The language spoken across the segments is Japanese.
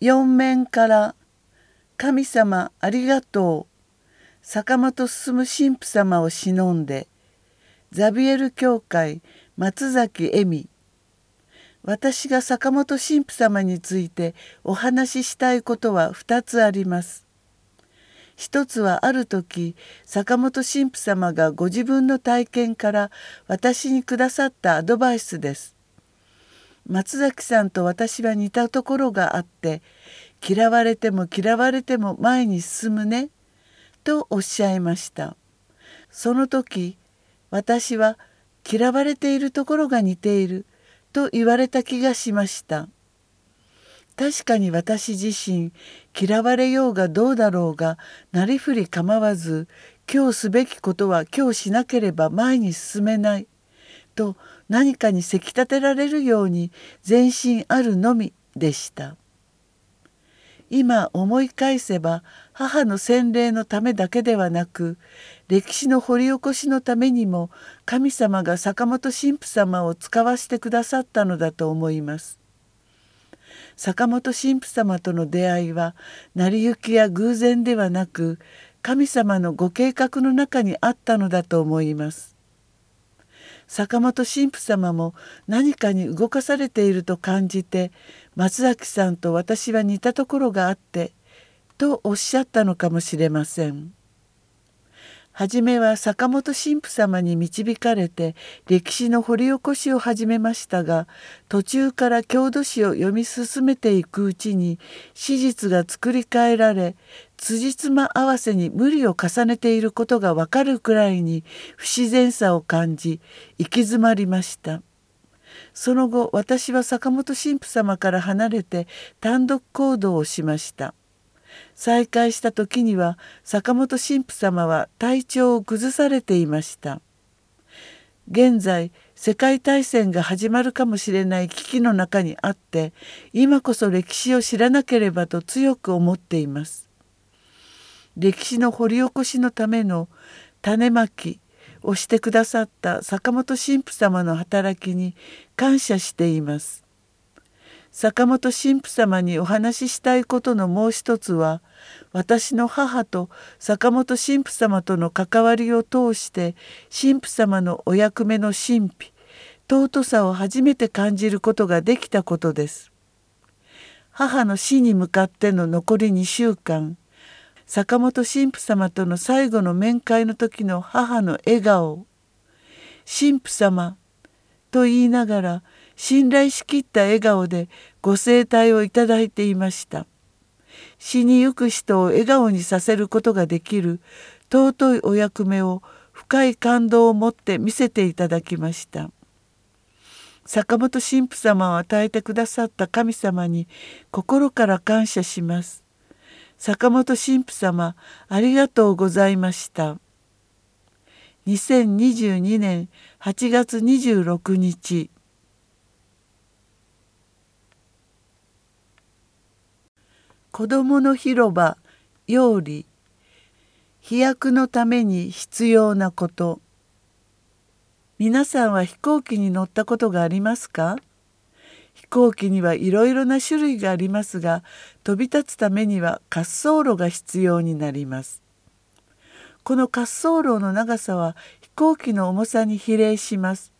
四面から「神様ありがとう」坂本進神父様を忍んでザビエル教会松崎恵美私が坂本神父様についてお話ししたいことは2つあります。一つはある時坂本神父様がご自分の体験から私にくださったアドバイスです。松崎さんと私は似たところがあって嫌われても嫌われても前に進むねとおっしゃいました。その時私は嫌われているところが似ていると言われた気がしました。確かに私自身嫌われようがどうだろうがなりふり構わず今日すべきことは今日しなければ前に進めない。と何かにせき立てられるように全身あるのみでした。今思い返せば母の洗礼のためだけではなく歴史の掘り起こしのためにも神様が坂本神父様を使わせてくださったのだと思います。坂本神父様との出会いは成り行きや偶然ではなく神様のご計画の中にあったのだと思います。坂本神父様も何かに動かされていると感じて松崎さんと私は似たところがあってとおっしゃったのかもしれません。初めは坂本神父様に導かれて歴史の掘り起こしを始めましたが途中から郷土史を読み進めていくうちに史実が作り変えられ辻褄合わせに無理を重ねていることがわかるくらいに不自然さを感じ行き詰まりました。その後私は坂本神父様から離れて単独行動をしました。再会した時には坂本神父様は体調を崩されていました現在世界大戦が始まるかもしれない危機の中にあって今こそ歴史を知らなければと強く思っています歴史の掘り起こしのための種まきをしてくださった坂本神父様の働きに感謝しています坂本神父様にお話ししたいことのもう一つは私の母と坂本神父様との関わりを通して神父様のお役目の神秘尊さを初めて感じることができたことです。母の死に向かっての残り2週間坂本神父様との最後の面会の時の母の笑顔「神父様」と言いながら信頼しきった笑顔でご声帯をいただいていました。死にゆく人を笑顔にさせることができる尊いお役目を深い感動を持って見せていただきました。坂本神父様を与えてくださった神様に心から感謝します。坂本神父様ありがとうございました。2022年8月26日。子どもの広場用理飛躍のために必要なこと。皆さんは飛行機に乗ったことがありますか？飛行機にはいろいろな種類がありますが飛び立つためには滑走路が必要になりますこの滑走路の長さは飛行機の重さに比例します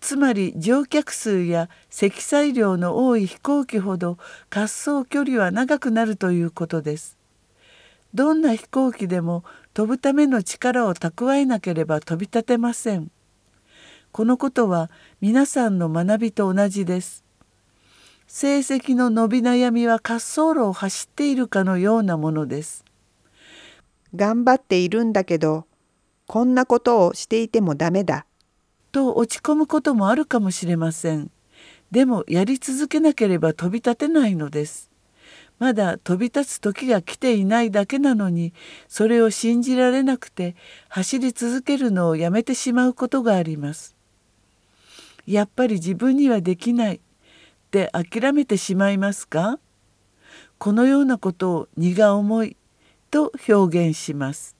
つまり乗客数や積載量の多い飛行機ほど滑走距離は長くなるということです。どんな飛行機でも飛ぶための力を蓄えなければ飛び立てません。このことは皆さんの学びと同じです。成績の伸び悩みは滑走路を走っているかのようなものです。頑張っているんだけど、こんなことをしていてもダメだ。と落ち込むこともあるかもしれません。でもやり続けなければ飛び立てないのです。まだ飛び立つ時が来ていないだけなのにそれを信じられなくて走り続けるのをやめてしまうことがあります。やっぱり自分にはできないって諦めてしまいますか？このようなことを荷が重いと表現します。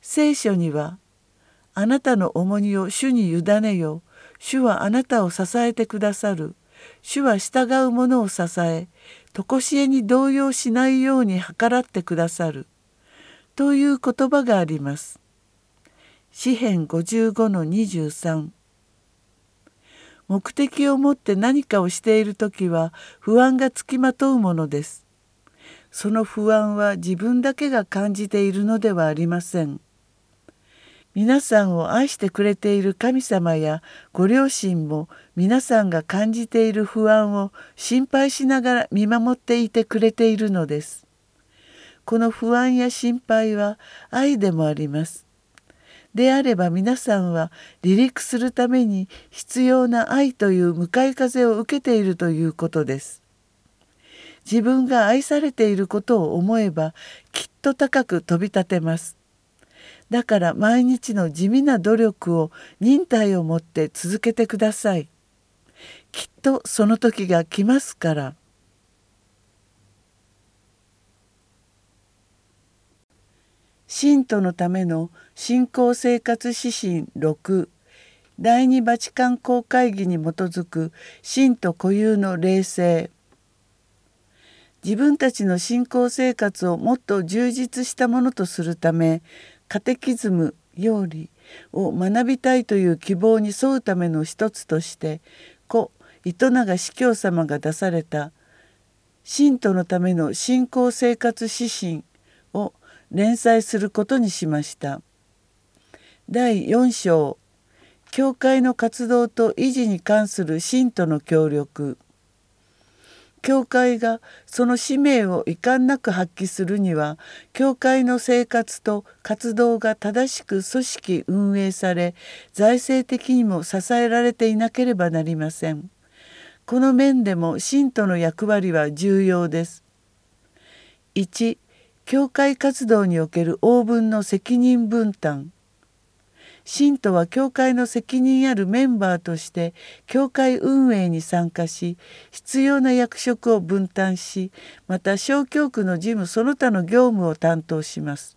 聖書にはあなたの重荷を主に委ねよ。主はあなたを支えてくださる。主は従う者を支え、常しえに動揺しないように計らってくださるという言葉があります。詩編55の23目的を持って何かをしている時は不安がつきまとうものです。その不安は自分だけが感じているのではありません。皆さんを愛してくれている神様やご両親も皆さんが感じている不安を心配しながら見守っていてくれているのです。この不安や心配は愛でもあります。であれば皆さんは離陸するために必要な愛という向かい風を受けているということです。自分が愛されていることを思えばきっと高く飛び立てます。だから毎日の地味な努力を忍耐を持って続けてください。きっとその時が来ますから。信徒のための信仰生活指針6第二バチカン公会議に基づく信徒固有の霊性。自分たちの信仰生活をもっと充実したものとするためカテキズム用理を学びたいという希望に沿うための一つとして故糸永司教様が出された信徒のための信仰生活指針を連載することにしました。第4章教会の活動と維持に関する信徒の協力教会がその使命を遺憾なく発揮するには教会の生活と活動が正しく組織運営され財政的にも支えられていなければなりません。この面でも信徒の役割は重要です。1教会活動における応分の責任分担信徒は教会の責任あるメンバーとして教会運営に参加し必要な役職を分担しまた小教区の事務その他の業務を担当します。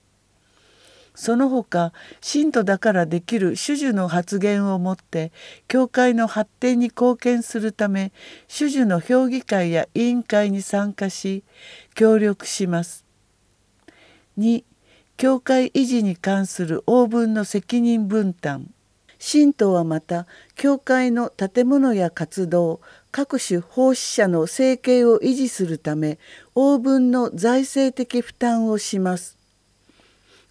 その他信徒だからできる主樹の発言をもって教会の発展に貢献するため主樹の評議会や委員会に参加し協力します。2教会維持に関する応分の責任分担信徒はまた教会の建物や活動各種奉仕者の生計を維持するため応分の財政的負担をします。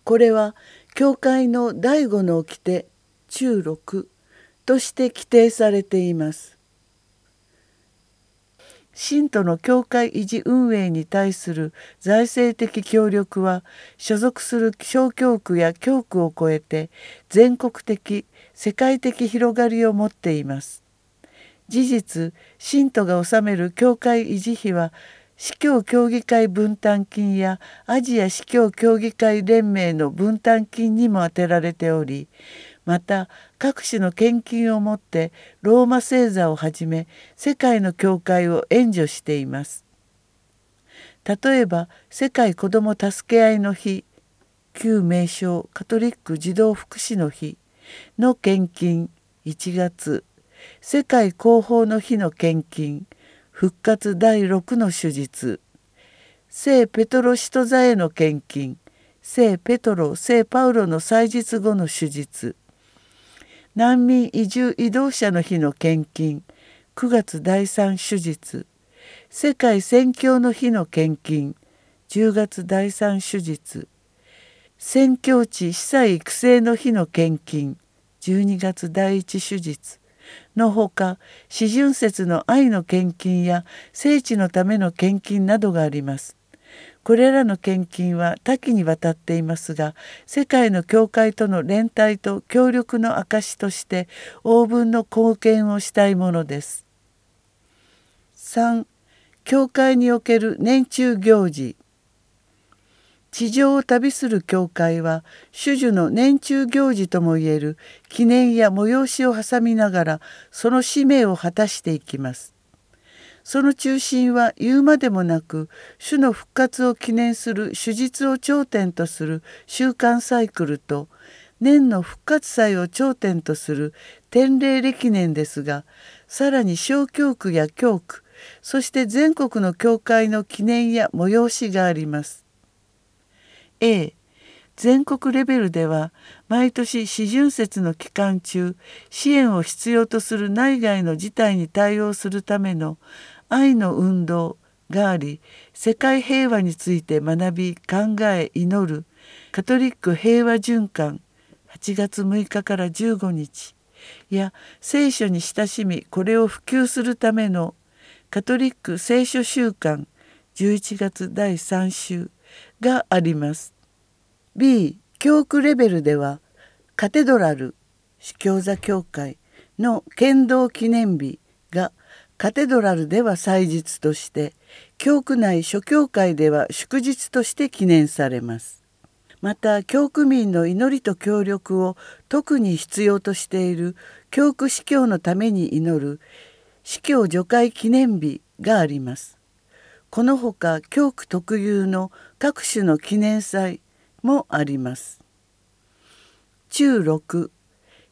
これは教会の第五の掟中六として規定されています。信徒の教会維持運営に対する財政的協力は所属する小教区や教区を超えて全国的世界的広がりを持っています。事実信徒が納める教会維持費は司教協議会分担金やアジア司教協議会連盟の分担金にも充てられておりまた各種の献金をもってローマ星座をはじめ世界の教会を援助しています。例えば世界子ども助け合いの日旧名称カトリック児童福祉の日の献金1月世界広報の日の献金復活第6の手術聖ペトロ使徒座への献金聖ペトロ聖パウロの祭日後の手術難民移住移動者の日の献金。9月第3手術。世界宣教の日の献金。10月第3手術。宣教地被災育成の日の献金。12月第1手術。のほか四旬節の愛の献金や聖地のための献金などがあります。これらの献金は多岐にわたっていますが世界の教会との連帯と協力の証として応分の貢献をしたいものです。3教会における年中行事地上を旅する教会は種々の年中行事ともいえる記念や催しを挟みながらその使命を果たしていきます。その中心は言うまでもなく主の復活を記念する手術を頂点とする週間サイクルと年の復活祭を頂点とする天霊歴年ですがさらに小教区や教区そして全国の教会の記念や催しがあります。A 全国レベルでは毎年四巡節の期間中支援を必要とする内外の事態に対応するための愛の運動があり世界平和について学び考え祈る。カトリック平和循環。8月6日から15日。や聖書に親しみこれを普及するための。カトリック聖書週間。11月第3週。があります。B 教区レベルではカテドラル司教座教会の剣道記念日がカテドラルでは祭日として教区内諸教会では祝日として記念されます。また教区民の祈りと協力を特に必要としている教区司教のために祈る司教除会記念日があります。このほか教区特有の各種の記念祭もあります。中6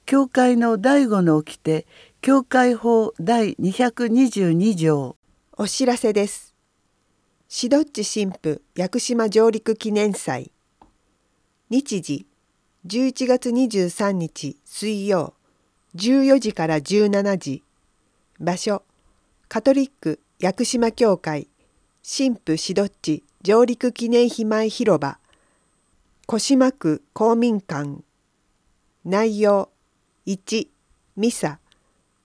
教会の第五の掟教会法第222条。お知らせです。シドッチ神父屋久島上陸記念祭。日時11月23日水曜。14時から17時。場所カトリック屋久島教会。神父シドッチ上陸記念碑前広場。豊島区公民館。内容1ミサ。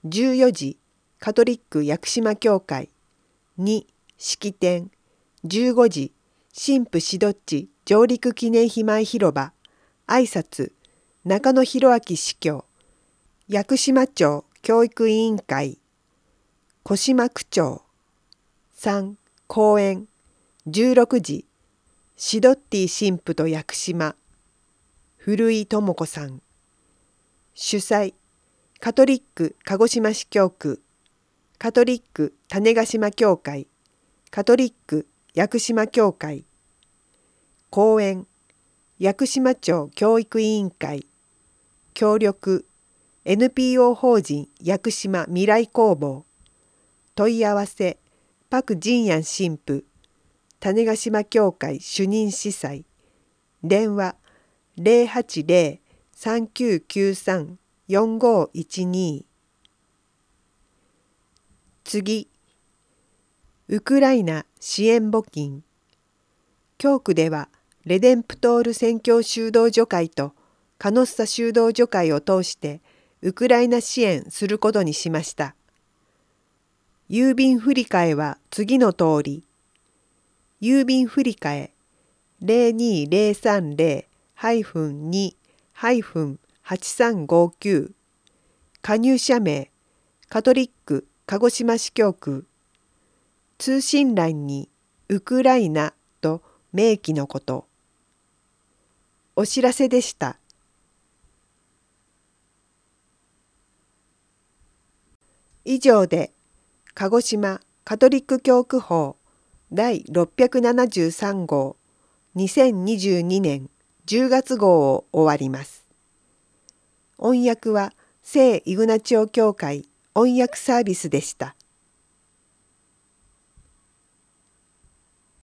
14時カトリック屋久島教会。2式典。15時神父シドッチ上陸記念碑前広場。挨拶中野博明司教。屋久島町教育委員会。小島区長。3公演。16時シドッティ神父と屋久島。古井智子さん。主催カトリック鹿児島市教区。カトリック種子島教会。カトリック屋久島教会。講演屋久島町教育委員会。協力 NPO 法人屋久島未来工房。問い合わせパク・ジンヤン神父種子島教会主任司祭。電話080-3993 4512次。ウクライナ支援募金。教区ではレデンプトール宣教修道女会とカノッサ修道女会を通してウクライナ支援することにしました。郵便振替は次の通り。郵便振替02030-2-2 8359加入者名。カトリック。鹿児島市教区。通信欄に。ウクライナ。と。明記のこと。お知らせでした。以上で。鹿児島。カトリック教区法。第673号。2022年10月号を終わります。音訳は聖イグナチオ教会音訳サービスでした。